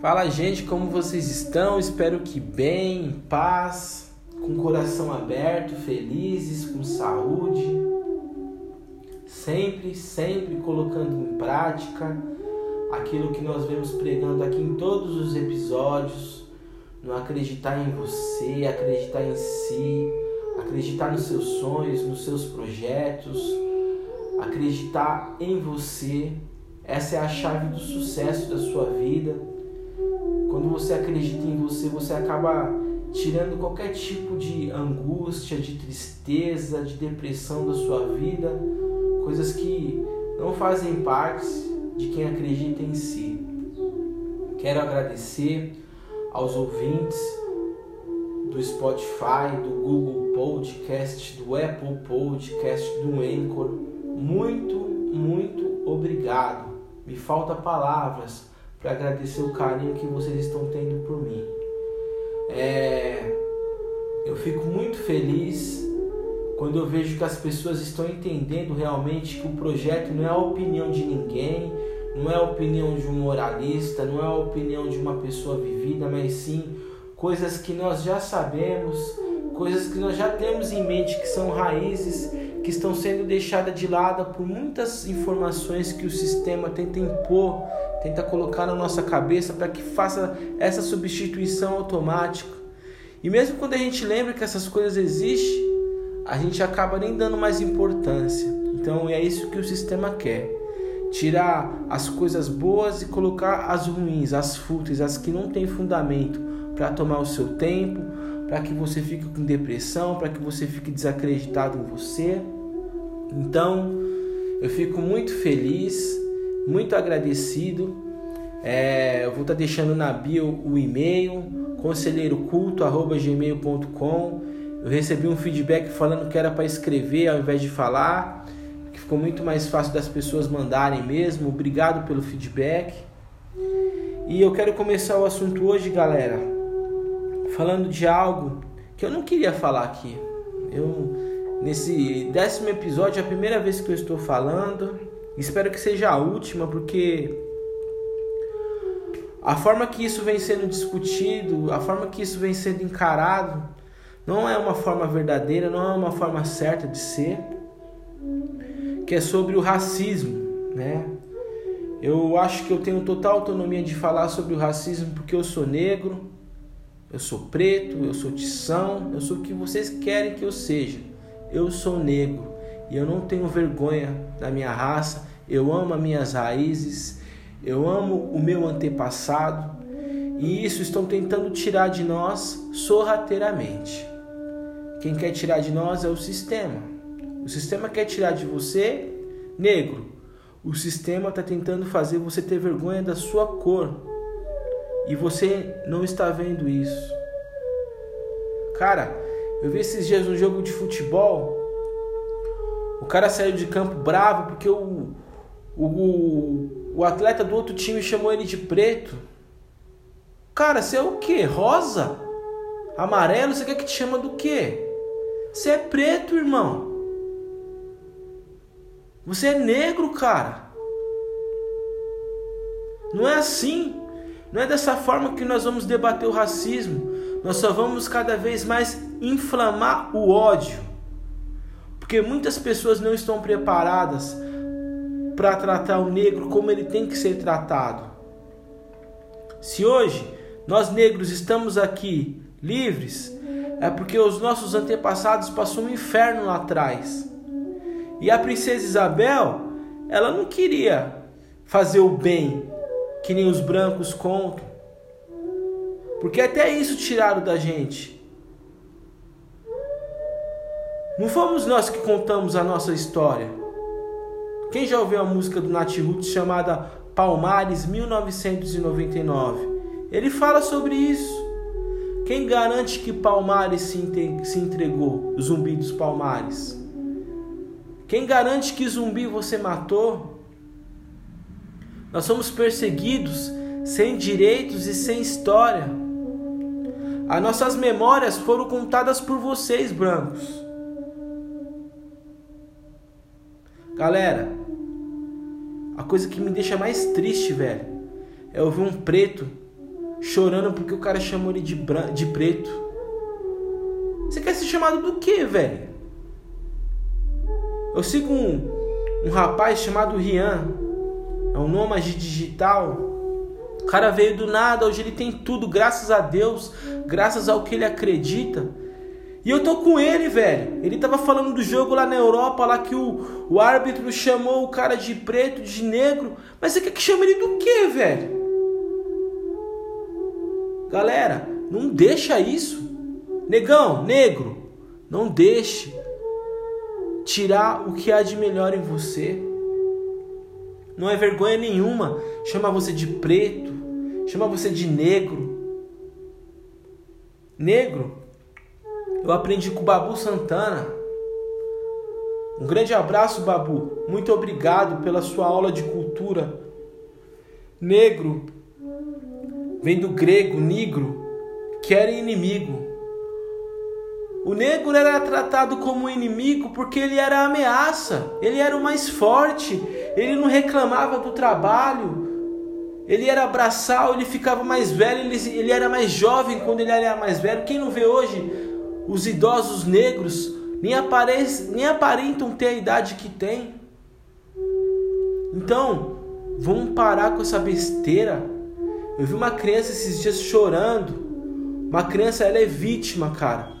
Fala, gente, como vocês estão? Espero que bem, em paz, com o coração aberto, felizes, com saúde. Sempre, sempre colocando em prática aquilo que nós vemos pregando aqui em todos os episódios. Não acreditar em você, acreditar em si, acreditar nos seus sonhos, nos seus projetos, acreditar em você. Essa é a chave do sucesso da sua vida quando você acredita em você, você acaba tirando qualquer tipo de angústia, de tristeza, de depressão da sua vida, coisas que não fazem parte de quem acredita em si. Quero agradecer aos ouvintes do Spotify, do Google Podcast, do Apple Podcast, do Anchor. Muito, muito obrigado. Me falta palavras para agradecer o carinho que vocês estão tendo por mim. É, eu fico muito feliz quando eu vejo que as pessoas estão entendendo realmente que o projeto não é a opinião de ninguém, não é a opinião de um moralista, não é a opinião de uma pessoa vivida, mas sim coisas que nós já sabemos, coisas que nós já temos em mente que são raízes que estão sendo deixadas de lado por muitas informações que o sistema tenta impor tenta colocar na nossa cabeça para que faça essa substituição automática. E mesmo quando a gente lembra que essas coisas existem, a gente acaba nem dando mais importância. Então é isso que o sistema quer. Tirar as coisas boas e colocar as ruins, as fúteis, as que não têm fundamento, para tomar o seu tempo, para que você fique com depressão, para que você fique desacreditado em você. Então, eu fico muito feliz muito agradecido. É, eu vou estar tá deixando na bio o e-mail conselheiroculto@gmail.com. Eu recebi um feedback falando que era para escrever ao invés de falar, que ficou muito mais fácil das pessoas mandarem mesmo. Obrigado pelo feedback. E eu quero começar o assunto hoje, galera, falando de algo que eu não queria falar aqui. Eu nesse décimo episódio é a primeira vez que eu estou falando. Espero que seja a última, porque a forma que isso vem sendo discutido, a forma que isso vem sendo encarado, não é uma forma verdadeira, não é uma forma certa de ser, que é sobre o racismo, né? Eu acho que eu tenho total autonomia de falar sobre o racismo porque eu sou negro, eu sou preto, eu sou tição, eu sou o que vocês querem que eu seja. Eu sou negro e eu não tenho vergonha da minha raça, eu amo as minhas raízes, eu amo o meu antepassado, e isso estão tentando tirar de nós sorrateiramente. Quem quer tirar de nós é o sistema. O sistema quer tirar de você, negro. O sistema está tentando fazer você ter vergonha da sua cor. E você não está vendo isso. Cara, eu vi esses dias um jogo de futebol. O cara saiu de campo bravo porque o, o, o atleta do outro time chamou ele de preto. Cara, você é o quê? Rosa? Amarelo? Você quer que te chama do quê? Você é preto, irmão. Você é negro, cara. Não é assim. Não é dessa forma que nós vamos debater o racismo. Nós só vamos cada vez mais inflamar o ódio. Porque muitas pessoas não estão preparadas para tratar o negro como ele tem que ser tratado. Se hoje nós negros estamos aqui livres, é porque os nossos antepassados passaram um inferno lá atrás. E a princesa Isabel, ela não queria fazer o bem, que nem os brancos contam. Porque até isso tiraram da gente. Não fomos nós que contamos a nossa história. Quem já ouviu a música do Nat Roots chamada Palmares 1999? Ele fala sobre isso. Quem garante que Palmares se entregou, zumbi dos Palmares? Quem garante que zumbi você matou? Nós somos perseguidos sem direitos e sem história. As nossas memórias foram contadas por vocês, brancos. Galera, a coisa que me deixa mais triste, velho, é ouvir um preto chorando porque o cara chamou ele de, bran... de preto. Você quer ser chamado do que, velho? Eu sigo um, um rapaz chamado Rian, é um nômade digital. O cara veio do nada, hoje ele tem tudo, graças a Deus, graças ao que ele acredita. E eu tô com ele, velho. Ele tava falando do jogo lá na Europa, lá que o, o árbitro chamou o cara de preto, de negro. Mas você quer que chame ele do quê, velho? Galera, não deixa isso. Negão, negro, não deixe tirar o que há de melhor em você. Não é vergonha nenhuma chamar você de preto, chamar você de negro. Negro, eu aprendi com o Babu Santana. Um grande abraço, Babu. Muito obrigado pela sua aula de cultura. Negro vem do grego negro, que era inimigo. O negro era tratado como inimigo porque ele era ameaça, ele era o mais forte, ele não reclamava do trabalho, ele era braçal, ele ficava mais velho, ele, era mais jovem quando ele era mais velho. Quem não vê hoje os idosos negros nem, nem aparentam ter a idade que tem. Então, vamos parar com essa besteira. Eu vi uma criança esses dias chorando. Uma criança, ela é vítima, cara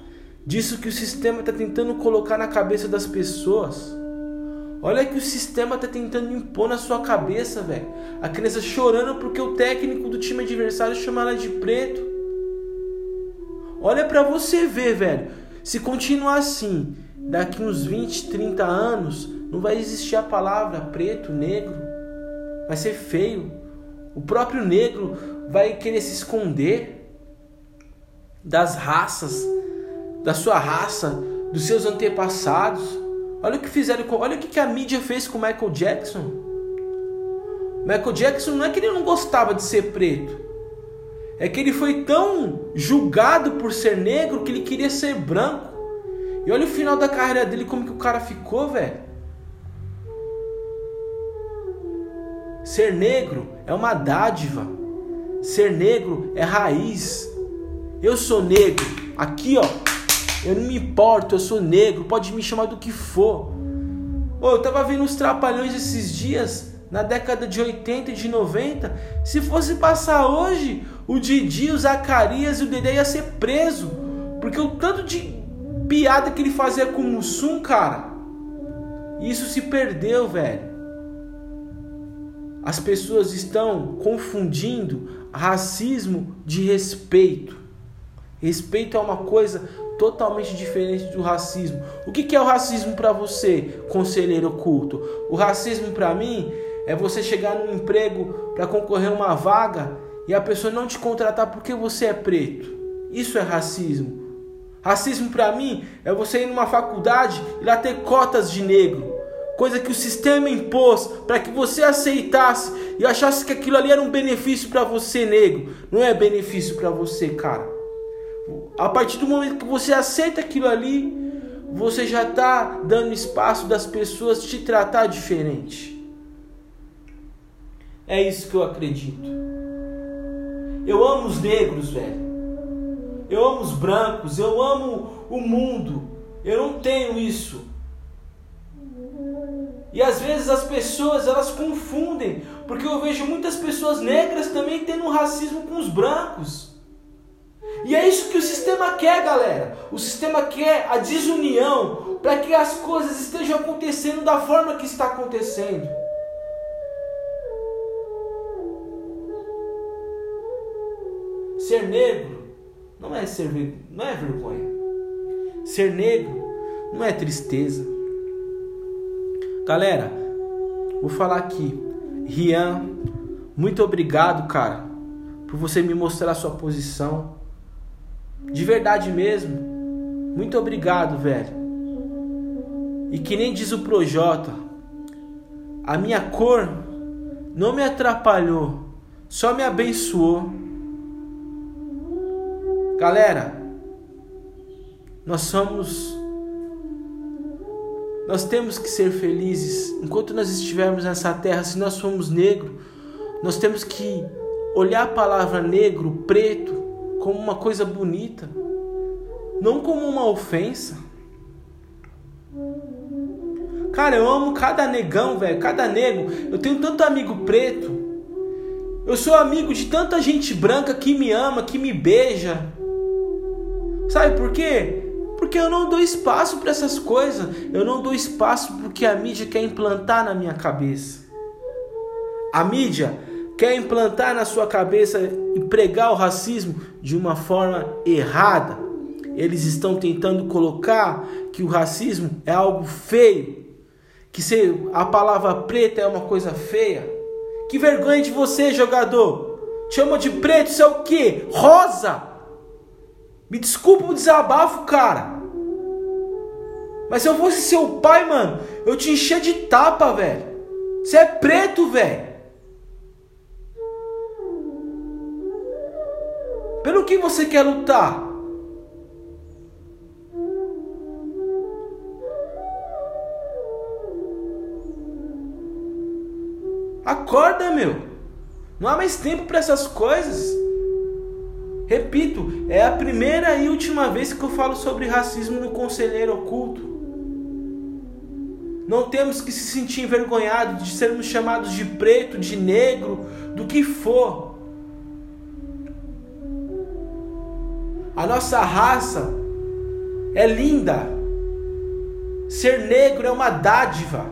disso que o sistema está tentando colocar na cabeça das pessoas. Olha que o sistema está tentando impor na sua cabeça, velho. A criança chorando porque o técnico do time adversário chama ela de preto. Olha para você ver, velho. Se continuar assim, daqui uns 20, 30 anos, não vai existir a palavra preto, negro. Vai ser feio. O próprio negro vai querer se esconder das raças da sua raça, dos seus antepassados. Olha o que fizeram, olha o que a mídia fez com Michael Jackson. Michael Jackson não é que ele não gostava de ser preto, é que ele foi tão julgado por ser negro que ele queria ser branco. E olha o final da carreira dele, como que o cara ficou, velho. Ser negro é uma dádiva. Ser negro é raiz. Eu sou negro. Aqui, ó, eu não me importo, eu sou negro, pode me chamar do que for. Oh, eu tava vendo os trapalhões esses dias, na década de 80 e de 90. Se fosse passar hoje, o Didi, o Zacarias e o Dedé ia ser preso. Porque o tanto de piada que ele fazia com o Mussum, cara. Isso se perdeu, velho. As pessoas estão confundindo racismo de respeito. Respeito é uma coisa totalmente diferente do racismo. O que, que é o racismo para você, conselheiro oculto? O racismo para mim é você chegar num emprego para concorrer a uma vaga e a pessoa não te contratar porque você é preto. Isso é racismo. Racismo para mim é você ir numa faculdade e lá ter cotas de negro. Coisa que o sistema impôs para que você aceitasse e achasse que aquilo ali era um benefício para você, negro. Não é benefício para você, cara. A partir do momento que você aceita aquilo ali, você já está dando espaço das pessoas te tratar diferente. É isso que eu acredito. Eu amo os negros, velho. Eu amo os brancos, eu amo o mundo. Eu não tenho isso. E às vezes as pessoas elas confundem, porque eu vejo muitas pessoas negras também tendo racismo com os brancos. E é isso que o sistema quer, galera. O sistema quer a desunião para que as coisas estejam acontecendo da forma que está acontecendo. Ser negro não é ser não é vergonha. Ser negro não é tristeza. Galera, vou falar aqui. Rian, muito obrigado, cara, por você me mostrar a sua posição. De verdade mesmo. Muito obrigado, velho. E que nem diz o Projota, a minha cor não me atrapalhou, só me abençoou. Galera, nós somos nós temos que ser felizes enquanto nós estivermos nessa terra. Se nós somos negros, nós temos que olhar a palavra negro, preto, como uma coisa bonita, não como uma ofensa. Cara, eu amo cada negão, velho, cada nego. Eu tenho tanto amigo preto. Eu sou amigo de tanta gente branca que me ama, que me beija. Sabe por quê? Porque eu não dou espaço para essas coisas. Eu não dou espaço porque a mídia quer implantar na minha cabeça. A mídia quer implantar na sua cabeça e pregar o racismo de uma forma errada. Eles estão tentando colocar que o racismo é algo feio, que se a palavra preta é uma coisa feia. Que vergonha de você, jogador! Chama de preto, isso é o quê? Rosa! Me desculpa o desabafo, cara. Mas se eu fosse seu pai, mano, eu te encher de tapa, velho. Você é preto, velho. Pelo que você quer lutar? Acorda, meu. Não há mais tempo para essas coisas. Repito, é a primeira e última vez que eu falo sobre racismo no Conselheiro Oculto. Não temos que se sentir envergonhados de sermos chamados de preto, de negro, do que for. A nossa raça é linda. Ser negro é uma dádiva.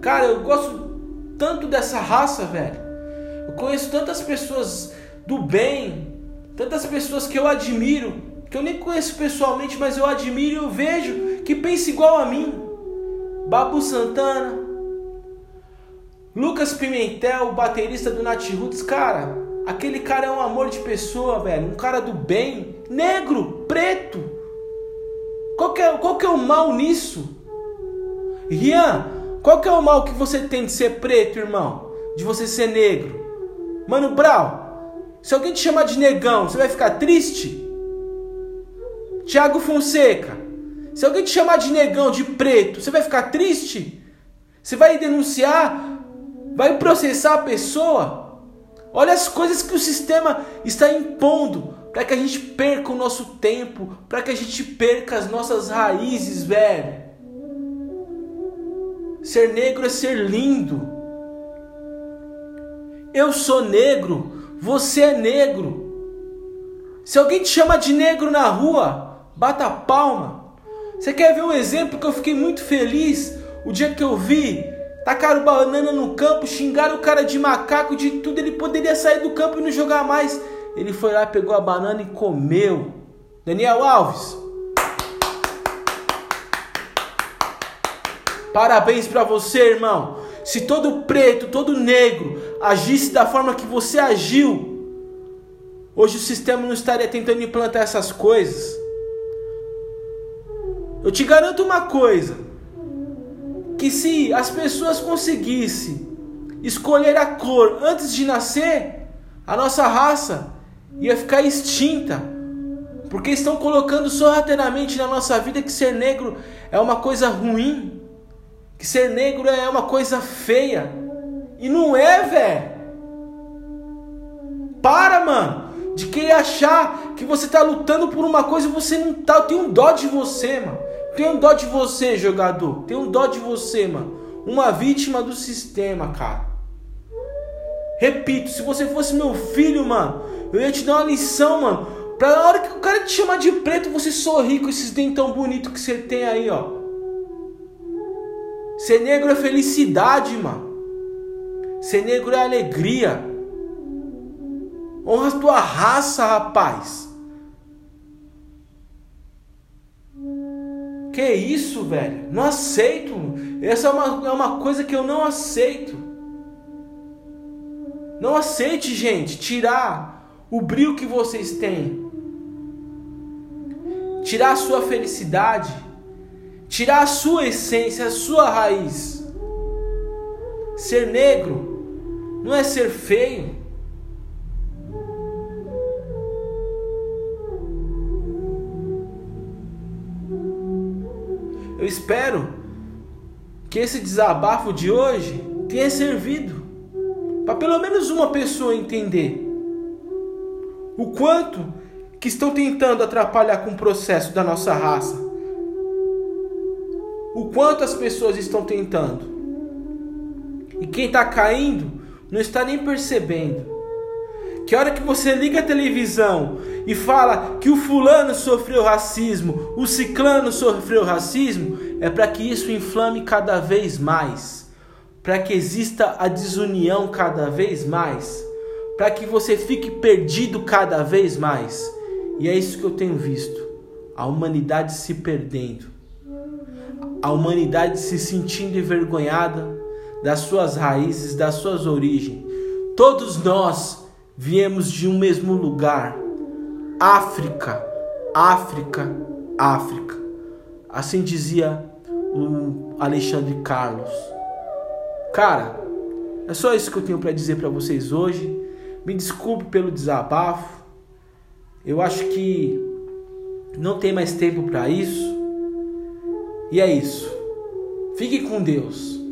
Cara, eu gosto tanto dessa raça, velho. Eu conheço tantas pessoas do bem, tantas pessoas que eu admiro, que eu nem conheço pessoalmente, mas eu admiro e eu vejo que pensa igual a mim. Babu Santana, Lucas Pimentel, o baterista do Nat Roots, cara, aquele cara é um amor de pessoa, velho, um cara do bem, negro, preto. Qual que é, qual que é o mal nisso? Rian, qual que é o mal que você tem de ser preto, irmão? De você ser negro? Mano Brau, se alguém te chamar de negão, você vai ficar triste? Tiago Fonseca, se alguém te chamar de negão, de preto, você vai ficar triste? Você vai denunciar? Vai processar a pessoa? Olha as coisas que o sistema está impondo para que a gente perca o nosso tempo, para que a gente perca as nossas raízes, velho. Ser negro é ser lindo. Eu sou negro, você é negro. Se alguém te chama de negro na rua, bata palma. Você quer ver um exemplo que eu fiquei muito feliz o dia que eu vi? Tacaram banana no campo, xingaram o cara de macaco, de tudo. Ele poderia sair do campo e não jogar mais. Ele foi lá, pegou a banana e comeu. Daniel Alves. Parabéns para você, irmão. Se todo preto, todo negro agisse da forma que você agiu, hoje o sistema não estaria tentando implantar essas coisas. Eu te garanto uma coisa: que se as pessoas conseguissem escolher a cor antes de nascer, a nossa raça ia ficar extinta. Porque estão colocando sorrateiramente na nossa vida que ser negro é uma coisa ruim, que ser negro é uma coisa feia. E não é, velho. Para, mano. De querer achar que você tá lutando por uma coisa e você não tá. Eu tenho um dó de você, mano. Tem um dó de você, jogador. Tem um dó de você, mano. Uma vítima do sistema, cara. Repito, se você fosse meu filho, mano, eu ia te dar uma lição, mano. Pra na hora que o cara te chamar de preto, você sorrir com esses dentes tão bonitos que você tem aí, ó. Ser negro é felicidade, mano. Ser negro é alegria. Honra a tua raça, rapaz. Que isso, velho? Não aceito. Essa é uma, é uma coisa que eu não aceito. Não aceite, gente, tirar o brilho que vocês têm. Tirar a sua felicidade. Tirar a sua essência, a sua raiz. Ser negro não é ser feio. Eu espero que esse desabafo de hoje tenha servido para pelo menos uma pessoa entender o quanto que estão tentando atrapalhar com o processo da nossa raça. O quanto as pessoas estão tentando. E quem está caindo não está nem percebendo. Que a hora que você liga a televisão e fala que o fulano sofreu racismo, o ciclano sofreu racismo, é para que isso inflame cada vez mais, para que exista a desunião cada vez mais, para que você fique perdido cada vez mais. E é isso que eu tenho visto: a humanidade se perdendo, a humanidade se sentindo envergonhada das suas raízes, das suas origens. Todos nós viemos de um mesmo lugar. África, África, África. Assim dizia o Alexandre Carlos. Cara, é só isso que eu tenho para dizer para vocês hoje. Me desculpe pelo desabafo. Eu acho que não tem mais tempo para isso. E é isso. Fique com Deus.